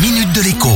minute de l'écho.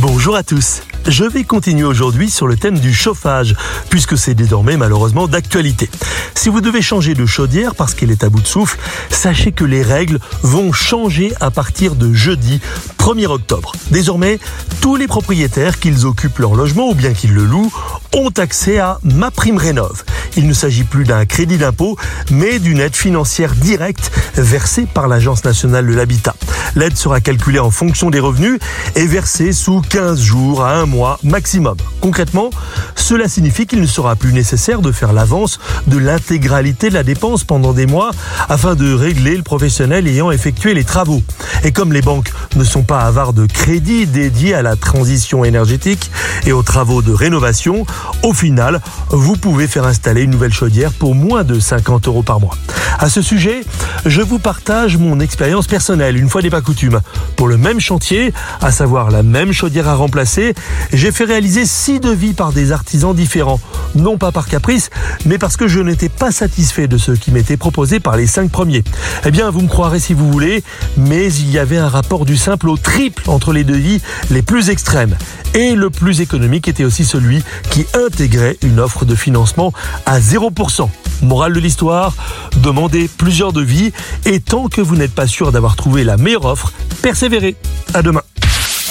Bonjour à tous. Je vais continuer aujourd'hui sur le thème du chauffage, puisque c'est désormais malheureusement d'actualité. Si vous devez changer de chaudière parce qu'elle est à bout de souffle, sachez que les règles vont changer à partir de jeudi 1er octobre. Désormais, tous les propriétaires, qu'ils occupent leur logement ou bien qu'ils le louent, ont accès à Ma Prime Rénov. Il ne s'agit plus d'un crédit d'impôt, mais d'une aide financière directe versée par l'Agence nationale de l'habitat. L'aide sera calculée en fonction des revenus et versée sous 15 jours à un mois maximum. Concrètement, cela signifie qu'il ne sera plus nécessaire de faire l'avance de l'intégralité de la dépense pendant des mois afin de régler le professionnel ayant effectué les travaux. Et comme les banques ne sont pas avares de crédits dédiés à la transition énergétique et aux travaux de rénovation, au final, vous pouvez faire installer nouvelle chaudière pour moins de 50 euros par mois. À ce sujet, je vous partage mon expérience personnelle, une fois n'est pas coutume. Pour le même chantier, à savoir la même chaudière à remplacer, j'ai fait réaliser six devis par des artisans différents. Non pas par caprice, mais parce que je n'étais pas satisfait de ce qui m'était proposé par les cinq premiers. Eh bien, vous me croirez si vous voulez, mais il y avait un rapport du simple au triple entre les devis les plus extrêmes. Et le plus économique était aussi celui qui intégrait une offre de financement à 0%. Morale de l'histoire, demandez plusieurs devis et tant que vous n'êtes pas sûr d'avoir trouvé la meilleure offre, persévérez. À demain.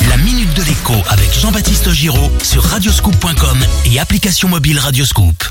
La minute de l'écho avec Jean-Baptiste Giraud sur radioscoop.com et application mobile Radioscoop.